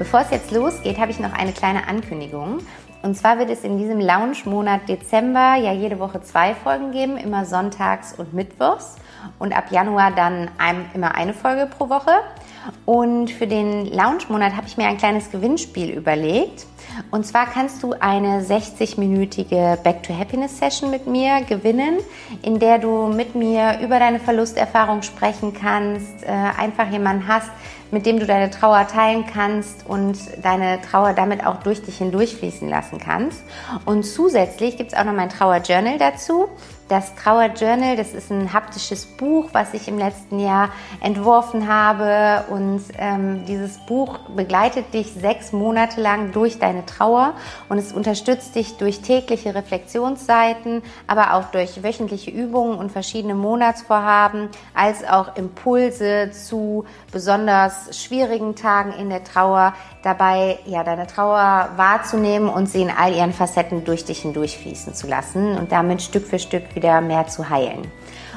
Bevor es jetzt losgeht, habe ich noch eine kleine Ankündigung. Und zwar wird es in diesem Lounge-Monat Dezember ja jede Woche zwei Folgen geben, immer sonntags und mittwochs. Und ab Januar dann ein, immer eine Folge pro Woche. Und für den Lounge-Monat habe ich mir ein kleines Gewinnspiel überlegt. Und zwar kannst du eine 60-minütige Back to Happiness Session mit mir gewinnen, in der du mit mir über deine Verlusterfahrung sprechen kannst, äh, einfach jemanden hast, mit dem du deine Trauer teilen kannst und deine Trauer damit auch durch dich hindurchfließen lassen kannst. Und zusätzlich gibt es auch noch mein Trauer-Journal dazu. Das Trauer Journal, das ist ein haptisches Buch, was ich im letzten Jahr entworfen habe. Und ähm, dieses Buch begleitet dich sechs Monate lang durch deine Trauer und es unterstützt dich durch tägliche Reflexionsseiten, aber auch durch wöchentliche Übungen und verschiedene Monatsvorhaben, als auch Impulse zu besonders schwierigen Tagen in der Trauer, dabei ja deine Trauer wahrzunehmen und sie in all ihren Facetten durch dich hindurchfließen zu lassen und damit Stück für Stück wieder mehr zu heilen.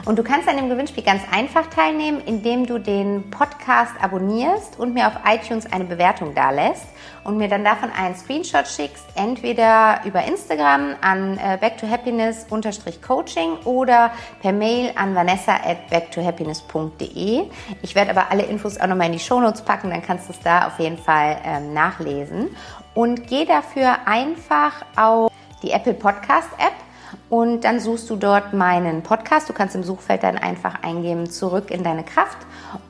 Und du kannst an dem Gewinnspiel ganz einfach teilnehmen, indem du den Podcast abonnierst und mir auf iTunes eine Bewertung dalässt und mir dann davon einen Screenshot schickst, entweder über Instagram an äh, backtohappiness-coaching oder per Mail an vanessa at backtohappiness.de. Ich werde aber alle Infos auch nochmal in die Shownotes packen, dann kannst du es da auf jeden Fall ähm, nachlesen. Und geh dafür einfach auf die Apple Podcast App und dann suchst du dort meinen Podcast. Du kannst im Suchfeld dann einfach eingeben, zurück in deine Kraft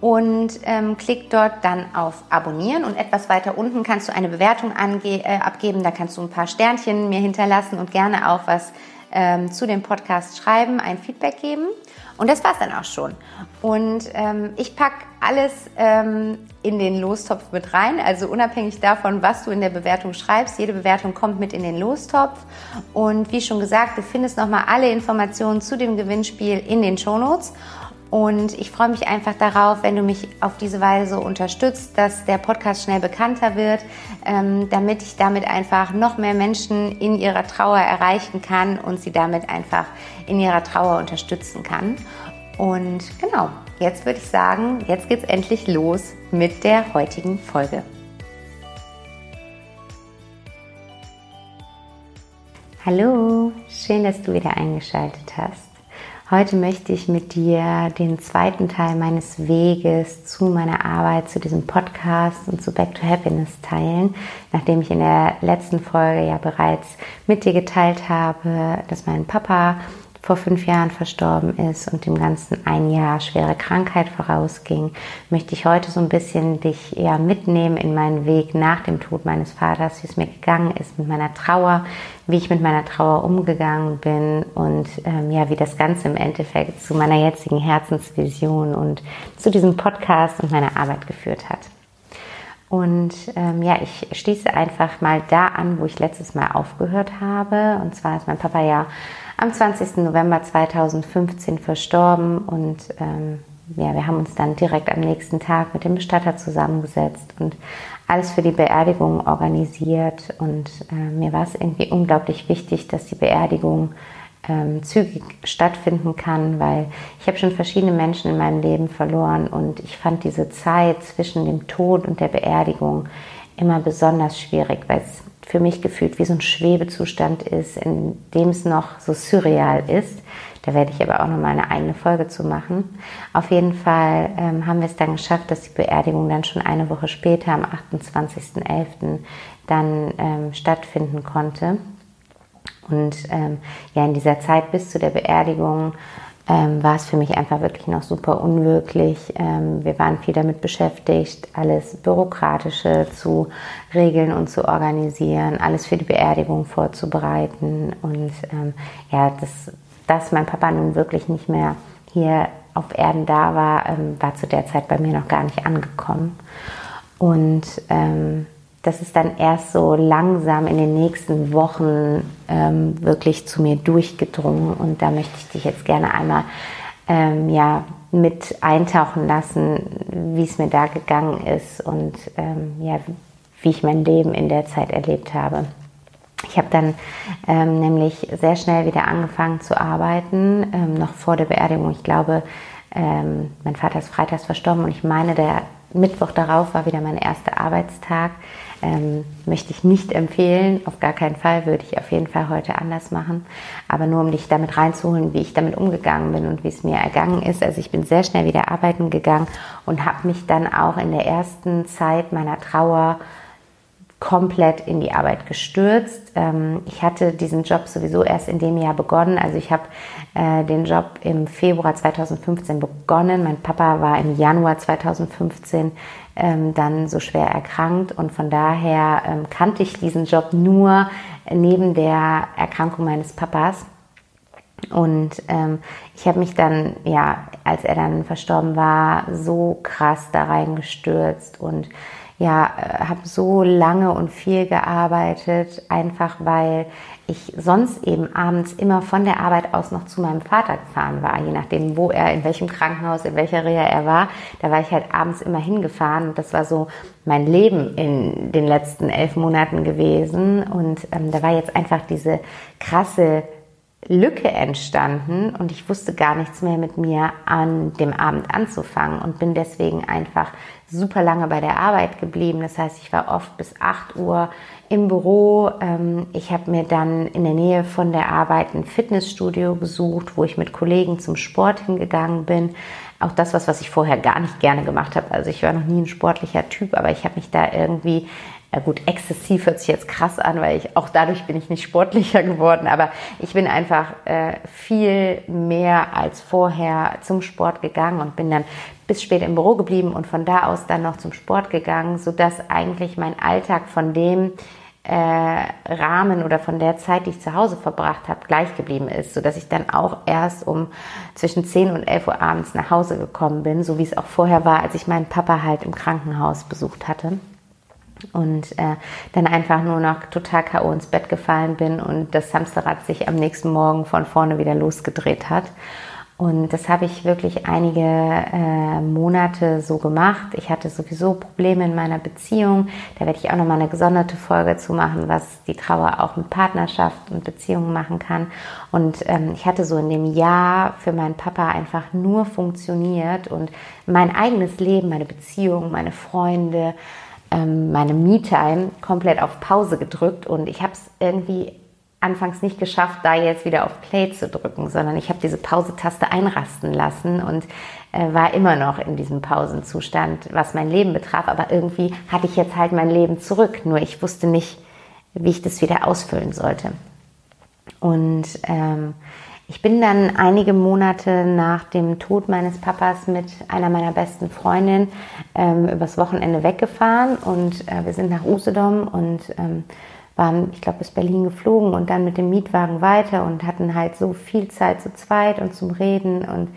und ähm, klick dort dann auf Abonnieren und etwas weiter unten kannst du eine Bewertung äh, abgeben. Da kannst du ein paar Sternchen mir hinterlassen und gerne auch was ähm, zu dem Podcast schreiben, ein Feedback geben. Und das war's dann auch schon. Und ähm, ich pack alles ähm, in den Lostopf mit rein. Also unabhängig davon, was du in der Bewertung schreibst, jede Bewertung kommt mit in den Lostopf. Und wie schon gesagt, du findest nochmal alle Informationen zu dem Gewinnspiel in den Shownotes. Und ich freue mich einfach darauf, wenn du mich auf diese Weise unterstützt, dass der Podcast schnell bekannter wird, ähm, damit ich damit einfach noch mehr Menschen in ihrer Trauer erreichen kann und sie damit einfach in ihrer Trauer unterstützen kann. Und genau, jetzt würde ich sagen, jetzt geht's endlich los mit der heutigen Folge. Hallo, schön, dass du wieder eingeschaltet hast. Heute möchte ich mit dir den zweiten Teil meines Weges zu meiner Arbeit, zu diesem Podcast und zu Back to Happiness teilen, nachdem ich in der letzten Folge ja bereits mit dir geteilt habe, dass mein Papa vor fünf Jahren verstorben ist und dem Ganzen ein Jahr schwere Krankheit vorausging, möchte ich heute so ein bisschen dich eher mitnehmen in meinen Weg nach dem Tod meines Vaters, wie es mir gegangen ist mit meiner Trauer, wie ich mit meiner Trauer umgegangen bin und ähm, ja, wie das Ganze im Endeffekt zu meiner jetzigen Herzensvision und zu diesem Podcast und meiner Arbeit geführt hat. Und ähm, ja, ich schließe einfach mal da an, wo ich letztes Mal aufgehört habe. Und zwar ist mein Papa ja am 20. November 2015 verstorben und ähm, ja, wir haben uns dann direkt am nächsten Tag mit dem Bestatter zusammengesetzt und alles für die Beerdigung organisiert. Und äh, mir war es irgendwie unglaublich wichtig, dass die Beerdigung ähm, zügig stattfinden kann, weil ich habe schon verschiedene Menschen in meinem Leben verloren und ich fand diese Zeit zwischen dem Tod und der Beerdigung immer besonders schwierig, weil es für mich gefühlt wie so ein Schwebezustand ist, in dem es noch so surreal ist. Da werde ich aber auch noch mal eine eigene Folge zu machen. Auf jeden Fall ähm, haben wir es dann geschafft, dass die Beerdigung dann schon eine Woche später, am 28.11., dann ähm, stattfinden konnte. Und ähm, ja, in dieser Zeit bis zu der Beerdigung ähm, war es für mich einfach wirklich noch super unwirklich. Ähm, wir waren viel damit beschäftigt, alles Bürokratische zu regeln und zu organisieren, alles für die Beerdigung vorzubereiten. Und ähm, ja, das, dass mein Papa nun wirklich nicht mehr hier auf Erden da war, ähm, war zu der Zeit bei mir noch gar nicht angekommen. Und ähm, das ist dann erst so langsam in den nächsten Wochen ähm, wirklich zu mir durchgedrungen. Und da möchte ich dich jetzt gerne einmal ähm, ja, mit eintauchen lassen, wie es mir da gegangen ist und ähm, ja, wie ich mein Leben in der Zeit erlebt habe. Ich habe dann ähm, nämlich sehr schnell wieder angefangen zu arbeiten, ähm, noch vor der Beerdigung. Ich glaube, ähm, mein Vater ist freitags verstorben und ich meine, der Mittwoch darauf war wieder mein erster Arbeitstag. Ähm, möchte ich nicht empfehlen, auf gar keinen Fall, würde ich auf jeden Fall heute anders machen. Aber nur um dich damit reinzuholen, wie ich damit umgegangen bin und wie es mir ergangen ist. Also ich bin sehr schnell wieder arbeiten gegangen und habe mich dann auch in der ersten Zeit meiner Trauer komplett in die Arbeit gestürzt. Ähm, ich hatte diesen Job sowieso erst in dem Jahr begonnen. Also ich habe äh, den Job im Februar 2015 begonnen. Mein Papa war im Januar 2015 ähm, dann so schwer erkrankt und von daher ähm, kannte ich diesen Job nur neben der Erkrankung meines Papas. Und ähm, ich habe mich dann, ja, als er dann verstorben war, so krass da reingestürzt und ja, äh, habe so lange und viel gearbeitet, einfach weil ich sonst eben abends immer von der Arbeit aus noch zu meinem Vater gefahren war, je nachdem, wo er, in welchem Krankenhaus, in welcher Reha er war. Da war ich halt abends immer hingefahren und das war so mein Leben in den letzten elf Monaten gewesen. Und ähm, da war jetzt einfach diese krasse Lücke entstanden und ich wusste gar nichts mehr mit mir an dem Abend anzufangen und bin deswegen einfach super lange bei der Arbeit geblieben. Das heißt, ich war oft bis 8 Uhr im Büro. Ähm, ich habe mir dann in der Nähe von der Arbeit ein Fitnessstudio besucht, wo ich mit Kollegen zum Sport hingegangen bin. Auch das, was, was ich vorher gar nicht gerne gemacht habe. Also ich war noch nie ein sportlicher Typ, aber ich habe mich da irgendwie ja gut, exzessiv hört sich jetzt krass an, weil ich auch dadurch bin ich nicht sportlicher geworden, aber ich bin einfach äh, viel mehr als vorher zum Sport gegangen und bin dann bis spät im Büro geblieben und von da aus dann noch zum Sport gegangen, sodass eigentlich mein Alltag von dem äh, Rahmen oder von der Zeit, die ich zu Hause verbracht habe, gleich geblieben ist, sodass ich dann auch erst um zwischen 10 und 11 Uhr abends nach Hause gekommen bin, so wie es auch vorher war, als ich meinen Papa halt im Krankenhaus besucht hatte und äh, dann einfach nur noch total K.O. ins Bett gefallen bin und das Hamsterrad sich am nächsten Morgen von vorne wieder losgedreht hat. Und das habe ich wirklich einige äh, Monate so gemacht. Ich hatte sowieso Probleme in meiner Beziehung. Da werde ich auch nochmal eine gesonderte Folge zu machen, was die Trauer auch mit Partnerschaft und Beziehungen machen kann. Und ähm, ich hatte so in dem Jahr für meinen Papa einfach nur funktioniert und mein eigenes Leben, meine Beziehung, meine Freunde, ähm, meine Me-Time komplett auf Pause gedrückt und ich habe es irgendwie anfangs nicht geschafft, da jetzt wieder auf Play zu drücken, sondern ich habe diese Pause-Taste einrasten lassen und äh, war immer noch in diesem Pausenzustand, was mein Leben betraf. Aber irgendwie hatte ich jetzt halt mein Leben zurück, nur ich wusste nicht, wie ich das wieder ausfüllen sollte. Und ähm, ich bin dann einige Monate nach dem Tod meines Papas mit einer meiner besten Freundinnen ähm, übers Wochenende weggefahren und äh, wir sind nach Usedom und ähm, waren, ich glaube, bis Berlin geflogen und dann mit dem Mietwagen weiter und hatten halt so viel Zeit zu zweit und zum Reden und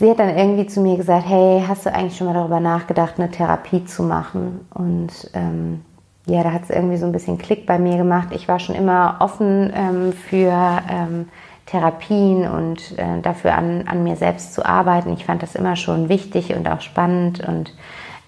sie hat dann irgendwie zu mir gesagt, hey, hast du eigentlich schon mal darüber nachgedacht, eine Therapie zu machen? Und ähm, ja, da hat es irgendwie so ein bisschen Klick bei mir gemacht. Ich war schon immer offen ähm, für ähm, Therapien und äh, dafür an, an mir selbst zu arbeiten. Ich fand das immer schon wichtig und auch spannend und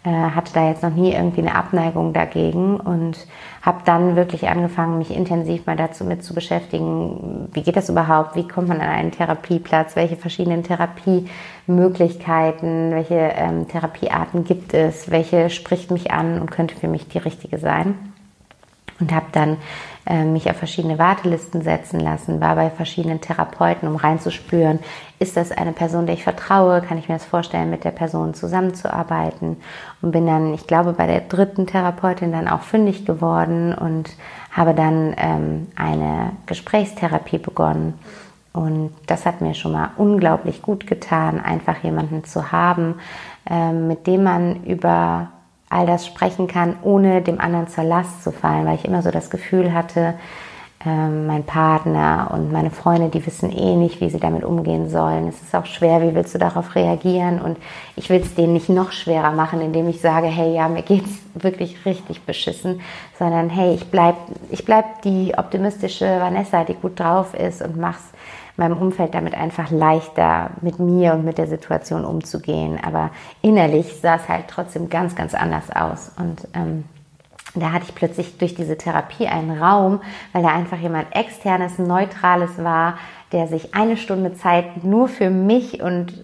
äh, hatte da jetzt noch nie irgendwie eine Abneigung dagegen und habe dann wirklich angefangen, mich intensiv mal dazu mit zu beschäftigen, wie geht das überhaupt, wie kommt man an einen Therapieplatz, welche verschiedenen Therapiemöglichkeiten, welche ähm, Therapiearten gibt es, welche spricht mich an und könnte für mich die richtige sein. und habe dann mich auf verschiedene Wartelisten setzen lassen, war bei verschiedenen Therapeuten, um reinzuspüren, ist das eine Person, der ich vertraue, kann ich mir das vorstellen, mit der Person zusammenzuarbeiten und bin dann, ich glaube, bei der dritten Therapeutin dann auch fündig geworden und habe dann ähm, eine Gesprächstherapie begonnen. Und das hat mir schon mal unglaublich gut getan, einfach jemanden zu haben, ähm, mit dem man über all das sprechen kann, ohne dem anderen zur Last zu fallen, weil ich immer so das Gefühl hatte, ähm, mein Partner und meine Freunde, die wissen eh nicht, wie sie damit umgehen sollen. Es ist auch schwer, wie willst du darauf reagieren? Und ich will es denen nicht noch schwerer machen, indem ich sage, hey, ja, mir geht's wirklich richtig beschissen, sondern hey, ich bleib, ich bleib die optimistische Vanessa, die gut drauf ist und mach's meinem Umfeld damit einfach leichter, mit mir und mit der Situation umzugehen. Aber innerlich sah es halt trotzdem ganz, ganz anders aus. Und ähm, da hatte ich plötzlich durch diese Therapie einen Raum, weil da einfach jemand externes, neutrales war, der sich eine Stunde Zeit nur für mich und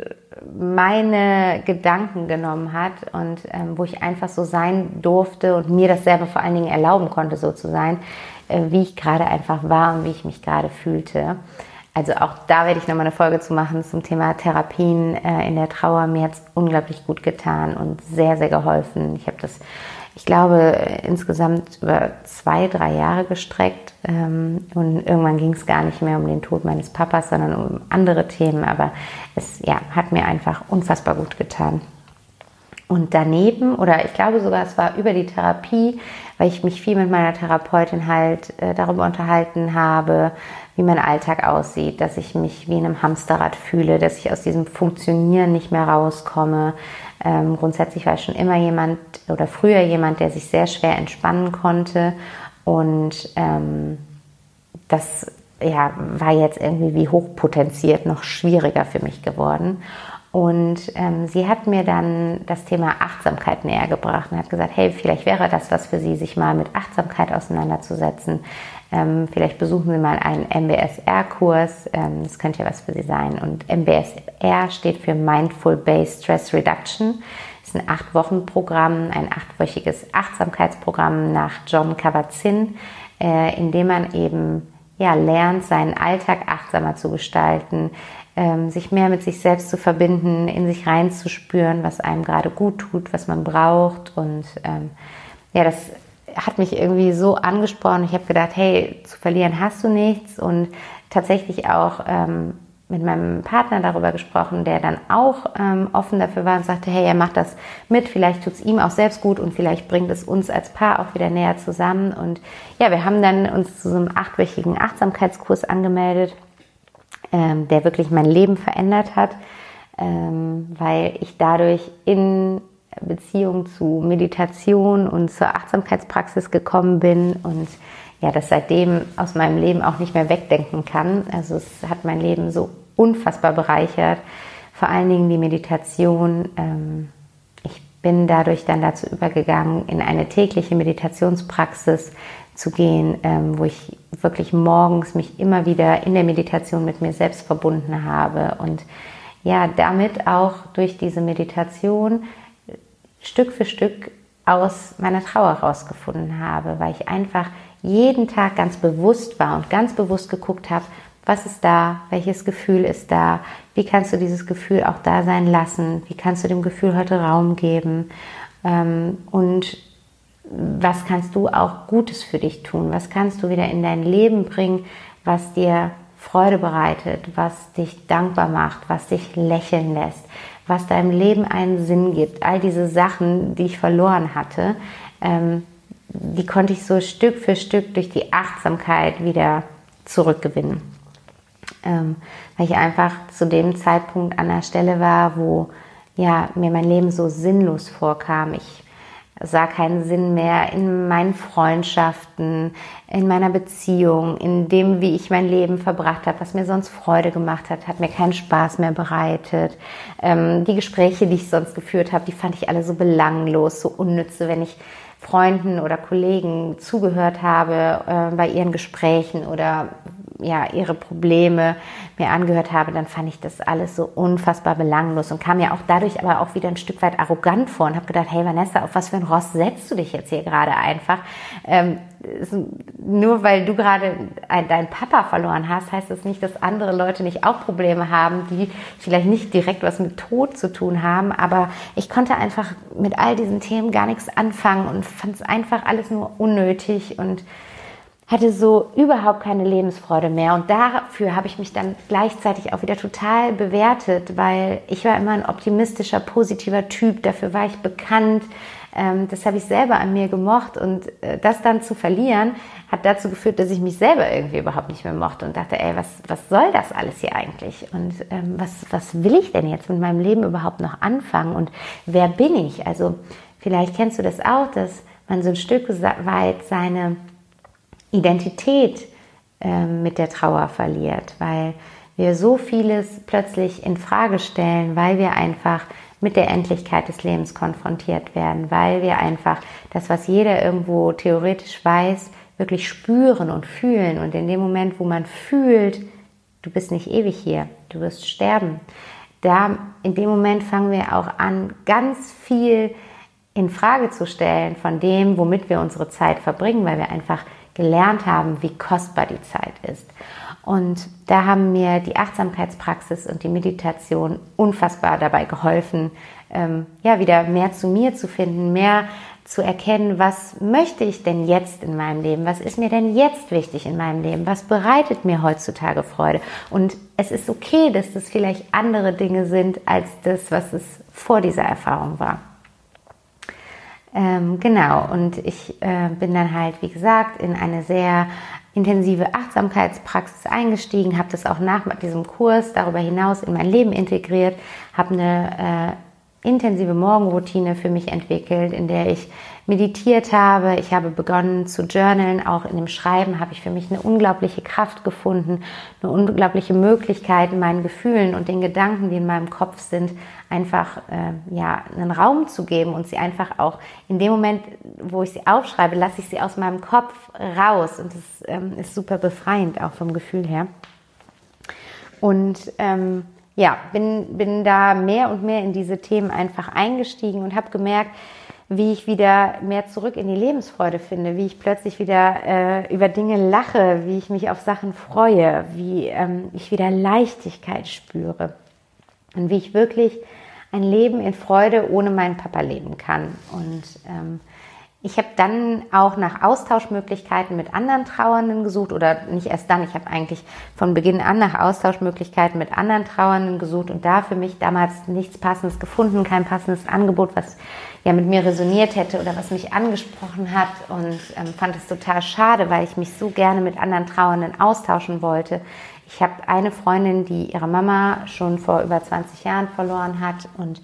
meine Gedanken genommen hat und ähm, wo ich einfach so sein durfte und mir das selber vor allen Dingen erlauben konnte, so zu sein, äh, wie ich gerade einfach war und wie ich mich gerade fühlte. Also auch da werde ich nochmal eine Folge zu machen zum Thema Therapien äh, in der Trauer. Mir hat es unglaublich gut getan und sehr, sehr geholfen. Ich habe das, ich glaube, insgesamt über zwei, drei Jahre gestreckt. Ähm, und irgendwann ging es gar nicht mehr um den Tod meines Papas, sondern um andere Themen. Aber es ja, hat mir einfach unfassbar gut getan. Und daneben, oder ich glaube sogar, es war über die Therapie, weil ich mich viel mit meiner Therapeutin halt äh, darüber unterhalten habe, wie mein Alltag aussieht, dass ich mich wie in einem Hamsterrad fühle, dass ich aus diesem Funktionieren nicht mehr rauskomme. Ähm, grundsätzlich war ich schon immer jemand oder früher jemand, der sich sehr schwer entspannen konnte. Und ähm, das ja, war jetzt irgendwie wie hochpotenziert noch schwieriger für mich geworden. Und ähm, sie hat mir dann das Thema Achtsamkeit näher gebracht und hat gesagt, hey, vielleicht wäre das was für Sie, sich mal mit Achtsamkeit auseinanderzusetzen. Ähm, vielleicht besuchen Sie mal einen MBSR-Kurs. Ähm, das könnte ja was für Sie sein. Und MBSR steht für Mindful Based Stress Reduction. Das ist ein acht-Wochen-Programm, ein achtwöchiges Achtsamkeitsprogramm nach John Kabat-Zinn, äh, in dem man eben ja, lernt, seinen Alltag achtsamer zu gestalten, ähm, sich mehr mit sich selbst zu verbinden, in sich reinzuspüren, was einem gerade gut tut, was man braucht. Und ähm, ja, das hat mich irgendwie so angesprochen. Ich habe gedacht, hey, zu verlieren hast du nichts. Und tatsächlich auch ähm, mit meinem Partner darüber gesprochen, der dann auch ähm, offen dafür war und sagte, hey, er macht das mit, vielleicht tut es ihm auch selbst gut und vielleicht bringt es uns als Paar auch wieder näher zusammen. Und ja, wir haben dann uns zu so einem achtwöchigen Achtsamkeitskurs angemeldet, ähm, der wirklich mein Leben verändert hat, ähm, weil ich dadurch in Beziehung zu Meditation und zur Achtsamkeitspraxis gekommen bin und ja, das seitdem aus meinem Leben auch nicht mehr wegdenken kann. Also es hat mein Leben so unfassbar bereichert. Vor allen Dingen die Meditation. Ähm, ich bin dadurch dann dazu übergegangen, in eine tägliche Meditationspraxis zu gehen, ähm, wo ich wirklich morgens mich immer wieder in der Meditation mit mir selbst verbunden habe und ja, damit auch durch diese Meditation Stück für Stück aus meiner Trauer rausgefunden habe, weil ich einfach jeden Tag ganz bewusst war und ganz bewusst geguckt habe, was ist da, welches Gefühl ist da, wie kannst du dieses Gefühl auch da sein lassen, wie kannst du dem Gefühl heute Raum geben ähm, und was kannst du auch Gutes für dich tun, was kannst du wieder in dein Leben bringen, was dir Freude bereitet, was dich dankbar macht, was dich lächeln lässt, was deinem Leben einen Sinn gibt. All diese Sachen, die ich verloren hatte, ähm, die konnte ich so Stück für Stück durch die Achtsamkeit wieder zurückgewinnen. Ähm, weil ich einfach zu dem Zeitpunkt an der Stelle war, wo ja, mir mein Leben so sinnlos vorkam. Ich sah keinen Sinn mehr in meinen Freundschaften, in meiner Beziehung, in dem, wie ich mein Leben verbracht habe, was mir sonst Freude gemacht hat, hat mir keinen Spaß mehr bereitet. Ähm, die Gespräche, die ich sonst geführt habe, die fand ich alle so belanglos, so unnütze, wenn ich Freunden oder Kollegen zugehört habe äh, bei ihren Gesprächen oder ja, ihre Probleme mir angehört habe, dann fand ich das alles so unfassbar belanglos und kam mir auch dadurch aber auch wieder ein Stück weit arrogant vor und habe gedacht, hey Vanessa, auf was für ein Ross setzt du dich jetzt hier gerade einfach? Ähm, nur weil du gerade deinen Papa verloren hast, heißt das nicht, dass andere Leute nicht auch Probleme haben, die vielleicht nicht direkt was mit Tod zu tun haben. Aber ich konnte einfach mit all diesen Themen gar nichts anfangen und fand es einfach alles nur unnötig und hatte so überhaupt keine Lebensfreude mehr. Und dafür habe ich mich dann gleichzeitig auch wieder total bewertet, weil ich war immer ein optimistischer, positiver Typ. Dafür war ich bekannt. Ähm, das habe ich selber an mir gemocht. Und äh, das dann zu verlieren, hat dazu geführt, dass ich mich selber irgendwie überhaupt nicht mehr mochte und dachte, ey, was, was soll das alles hier eigentlich? Und ähm, was, was will ich denn jetzt mit meinem Leben überhaupt noch anfangen? Und wer bin ich? Also vielleicht kennst du das auch, dass man so ein Stück weit seine Identität äh, mit der Trauer verliert, weil wir so vieles plötzlich in Frage stellen, weil wir einfach mit der Endlichkeit des Lebens konfrontiert werden, weil wir einfach das, was jeder irgendwo theoretisch weiß, wirklich spüren und fühlen. Und in dem Moment, wo man fühlt, du bist nicht ewig hier, du wirst sterben, da in dem Moment fangen wir auch an, ganz viel in Frage zu stellen von dem, womit wir unsere Zeit verbringen, weil wir einfach gelernt haben, wie kostbar die Zeit ist. Und da haben mir die Achtsamkeitspraxis und die Meditation unfassbar dabei geholfen, ähm, ja, wieder mehr zu mir zu finden, mehr zu erkennen, was möchte ich denn jetzt in meinem Leben? Was ist mir denn jetzt wichtig in meinem Leben? Was bereitet mir heutzutage Freude? Und es ist okay, dass das vielleicht andere Dinge sind als das, was es vor dieser Erfahrung war. Ähm, genau, und ich äh, bin dann halt, wie gesagt, in eine sehr intensive Achtsamkeitspraxis eingestiegen, habe das auch nach diesem Kurs darüber hinaus in mein Leben integriert, habe eine äh, intensive Morgenroutine für mich entwickelt, in der ich meditiert habe, ich habe begonnen zu journalen, auch in dem Schreiben habe ich für mich eine unglaubliche Kraft gefunden, eine unglaubliche Möglichkeit, meinen Gefühlen und den Gedanken, die in meinem Kopf sind, einfach äh, ja, einen Raum zu geben und sie einfach auch in dem Moment, wo ich sie aufschreibe, lasse ich sie aus meinem Kopf raus. Und das ähm, ist super befreiend, auch vom Gefühl her. Und ähm, ja, bin, bin da mehr und mehr in diese Themen einfach eingestiegen und habe gemerkt, wie ich wieder mehr zurück in die Lebensfreude finde, wie ich plötzlich wieder äh, über Dinge lache, wie ich mich auf Sachen freue, wie ähm, ich wieder Leichtigkeit spüre und wie ich wirklich ein Leben in Freude ohne meinen Papa leben kann. Und ähm, ich habe dann auch nach Austauschmöglichkeiten mit anderen Trauernden gesucht oder nicht erst dann, ich habe eigentlich von Beginn an nach Austauschmöglichkeiten mit anderen Trauernden gesucht und da für mich damals nichts Passendes gefunden, kein passendes Angebot, was ja mit mir resoniert hätte oder was mich angesprochen hat und ähm, fand es total schade, weil ich mich so gerne mit anderen Trauernden austauschen wollte. Ich habe eine Freundin, die ihre Mama schon vor über 20 Jahren verloren hat und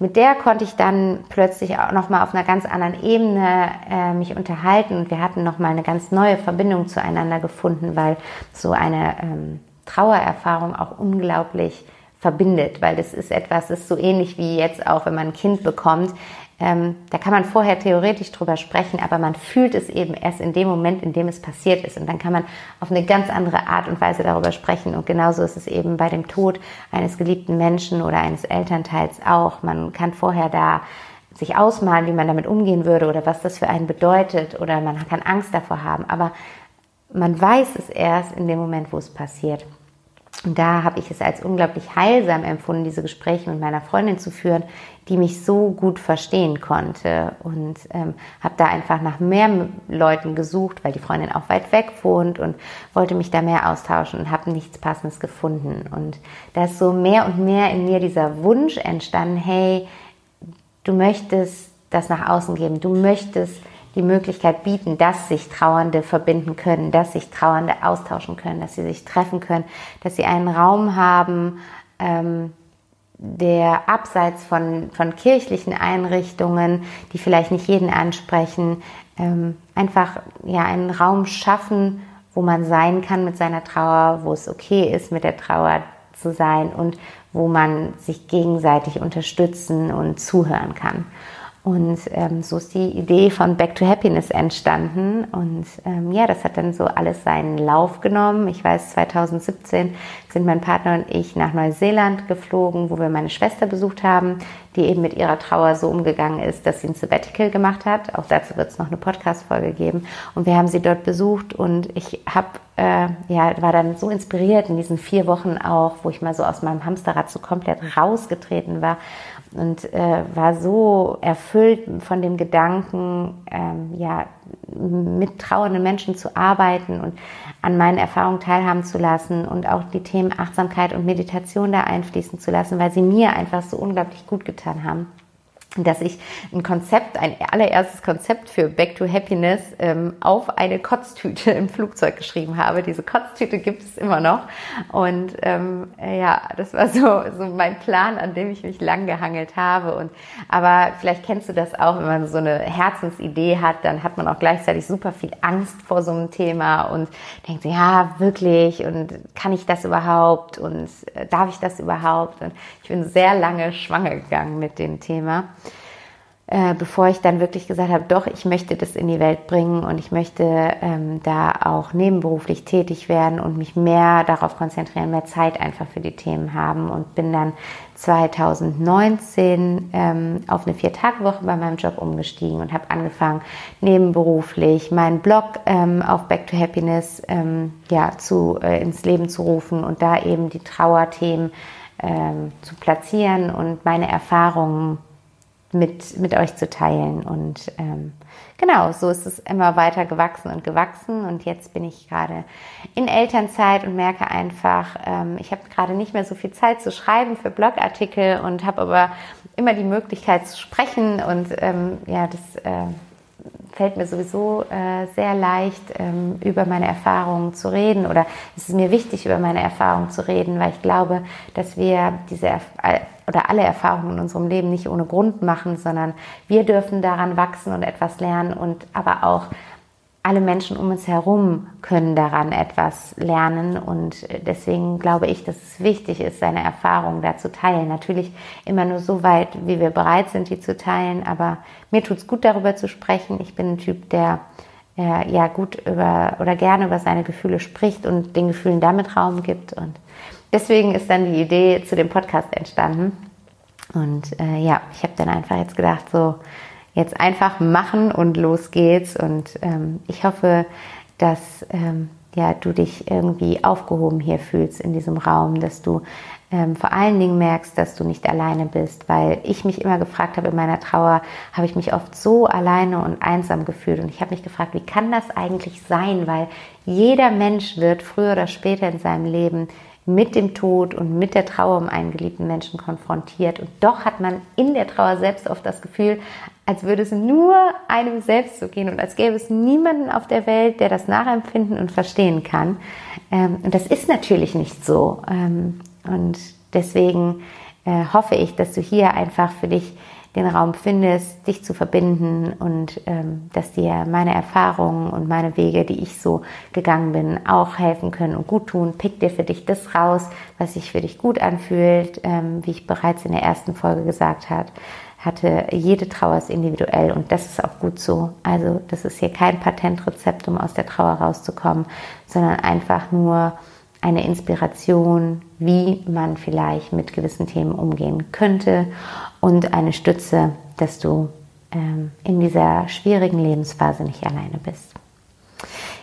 mit der konnte ich dann plötzlich auch noch mal auf einer ganz anderen Ebene äh, mich unterhalten und wir hatten noch mal eine ganz neue Verbindung zueinander gefunden, weil so eine ähm, Trauererfahrung auch unglaublich verbindet, weil das ist etwas, das ist so ähnlich wie jetzt auch, wenn man ein Kind bekommt. Ähm, da kann man vorher theoretisch drüber sprechen, aber man fühlt es eben erst in dem Moment, in dem es passiert ist. Und dann kann man auf eine ganz andere Art und Weise darüber sprechen. Und genauso ist es eben bei dem Tod eines geliebten Menschen oder eines Elternteils auch. Man kann vorher da sich ausmalen, wie man damit umgehen würde oder was das für einen bedeutet oder man kann Angst davor haben. Aber man weiß es erst in dem Moment, wo es passiert. Und da habe ich es als unglaublich heilsam empfunden, diese Gespräche mit meiner Freundin zu führen, die mich so gut verstehen konnte. Und ähm, habe da einfach nach mehr Leuten gesucht, weil die Freundin auch weit weg wohnt und wollte mich da mehr austauschen und habe nichts Passendes gefunden. Und da ist so mehr und mehr in mir dieser Wunsch entstanden, hey, du möchtest das nach außen geben, du möchtest die Möglichkeit bieten, dass sich Trauernde verbinden können, dass sich Trauernde austauschen können, dass sie sich treffen können, dass sie einen Raum haben, ähm, der abseits von, von kirchlichen Einrichtungen, die vielleicht nicht jeden ansprechen, ähm, einfach ja einen Raum schaffen, wo man sein kann mit seiner Trauer, wo es okay ist, mit der Trauer zu sein und wo man sich gegenseitig unterstützen und zuhören kann. Und ähm, so ist die Idee von Back to Happiness entstanden. Und ähm, ja, das hat dann so alles seinen Lauf genommen. Ich weiß, 2017 sind mein Partner und ich nach Neuseeland geflogen, wo wir meine Schwester besucht haben, die eben mit ihrer Trauer so umgegangen ist, dass sie ein Sabbatical gemacht hat. Auch dazu wird es noch eine Podcast-Folge geben. Und wir haben sie dort besucht und ich habe, äh, ja, war dann so inspiriert in diesen vier Wochen auch, wo ich mal so aus meinem Hamsterrad so komplett rausgetreten war und äh, war so erfüllt von dem Gedanken, ähm, ja, mit trauernden Menschen zu arbeiten und an meinen Erfahrungen teilhaben zu lassen und auch die Themen Achtsamkeit und Meditation da einfließen zu lassen, weil sie mir einfach so unglaublich gut getan haben dass ich ein Konzept, ein allererstes Konzept für Back to Happiness ähm, auf eine Kotztüte im Flugzeug geschrieben habe. Diese Kotztüte gibt es immer noch. Und ähm, ja, das war so, so mein Plan, an dem ich mich lang gehangelt habe. Und aber vielleicht kennst du das auch, wenn man so eine Herzensidee hat, dann hat man auch gleichzeitig super viel Angst vor so einem Thema und denkt, ja, wirklich, und kann ich das überhaupt? Und äh, darf ich das überhaupt? Und ich bin sehr lange schwanger gegangen mit dem Thema äh, bevor ich dann wirklich gesagt habe, doch, ich möchte das in die Welt bringen und ich möchte ähm, da auch nebenberuflich tätig werden und mich mehr darauf konzentrieren, mehr Zeit einfach für die Themen haben und bin dann 2019 ähm, auf eine Vier-Tage-Woche bei meinem Job umgestiegen und habe angefangen, nebenberuflich meinen Blog ähm, auf Back to Happiness ähm, ja, zu, äh, ins Leben zu rufen und da eben die Trauerthemen ähm, zu platzieren und meine Erfahrungen mit, mit euch zu teilen. Und ähm, genau, so ist es immer weiter gewachsen und gewachsen. Und jetzt bin ich gerade in Elternzeit und merke einfach, ähm, ich habe gerade nicht mehr so viel Zeit zu schreiben für Blogartikel und habe aber immer die Möglichkeit zu sprechen. Und ähm, ja, das äh, fällt mir sowieso äh, sehr leicht, ähm, über meine Erfahrungen zu reden oder es ist mir wichtig, über meine Erfahrungen zu reden, weil ich glaube, dass wir diese Erf oder alle Erfahrungen in unserem Leben nicht ohne Grund machen, sondern wir dürfen daran wachsen und etwas lernen und aber auch alle Menschen um uns herum können daran etwas lernen und deswegen glaube ich, dass es wichtig ist, seine Erfahrungen da zu teilen. Natürlich immer nur so weit, wie wir bereit sind, die zu teilen, aber mir tut es gut, darüber zu sprechen. Ich bin ein Typ, der äh, ja gut über oder gerne über seine Gefühle spricht und den Gefühlen damit Raum gibt und deswegen ist dann die Idee zu dem Podcast entstanden. Und äh, ja, ich habe dann einfach jetzt gedacht, so jetzt einfach machen und los geht's. Und ähm, ich hoffe, dass ähm, ja, du dich irgendwie aufgehoben hier fühlst in diesem Raum, dass du ähm, vor allen Dingen merkst, dass du nicht alleine bist, weil ich mich immer gefragt habe, in meiner Trauer habe ich mich oft so alleine und einsam gefühlt und ich habe mich gefragt, wie kann das eigentlich sein, weil jeder Mensch wird früher oder später in seinem Leben mit dem Tod und mit der Trauer um einen geliebten Menschen konfrontiert. Und doch hat man in der Trauer selbst oft das Gefühl, als würde es nur einem selbst so gehen und als gäbe es niemanden auf der Welt, der das nachempfinden und verstehen kann. Ähm, und das ist natürlich nicht so. Ähm, und deswegen äh, hoffe ich, dass du hier einfach für dich den Raum findest, dich zu verbinden und ähm, dass dir meine Erfahrungen und meine Wege, die ich so gegangen bin, auch helfen können und gut tun. Pick dir für dich das raus, was sich für dich gut anfühlt, ähm, wie ich bereits in der ersten Folge gesagt habe hatte, jede Trauer ist individuell und das ist auch gut so. Also das ist hier kein Patentrezept, um aus der Trauer rauszukommen, sondern einfach nur eine Inspiration, wie man vielleicht mit gewissen Themen umgehen könnte und eine Stütze, dass du ähm, in dieser schwierigen Lebensphase nicht alleine bist.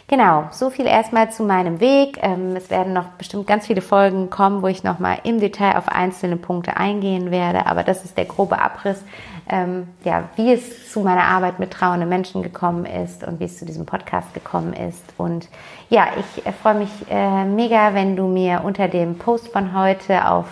Genau, so viel erstmal zu meinem Weg. Ähm, es werden noch bestimmt ganz viele Folgen kommen, wo ich nochmal im Detail auf einzelne Punkte eingehen werde, aber das ist der grobe Abriss ähm, ja, wie es zu meiner Arbeit mit trauenden Menschen gekommen ist und wie es zu diesem Podcast gekommen ist. Und ja, ich äh, freue mich äh, mega, wenn du mir unter dem Post von heute auf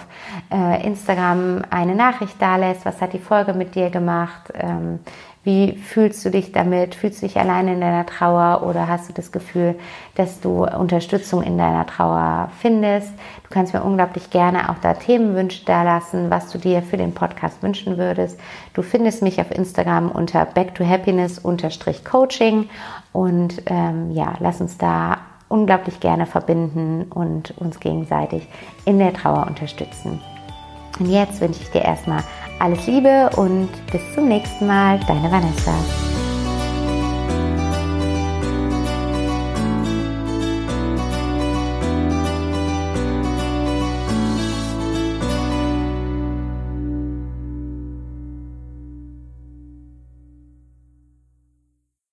äh, Instagram eine Nachricht da lässt. Was hat die Folge mit dir gemacht? Ähm, wie fühlst du dich damit? Fühlst du dich alleine in deiner Trauer oder hast du das Gefühl, dass du Unterstützung in deiner Trauer findest? Du kannst mir unglaublich gerne auch da Themenwünsche da lassen, was du dir für den Podcast wünschen würdest. Du findest mich auf Instagram unter back to happiness coaching und ähm, ja, lass uns da unglaublich gerne verbinden und uns gegenseitig in der Trauer unterstützen. Und jetzt wünsche ich dir erstmal alles Liebe und bis zum nächsten Mal, deine Vanessa.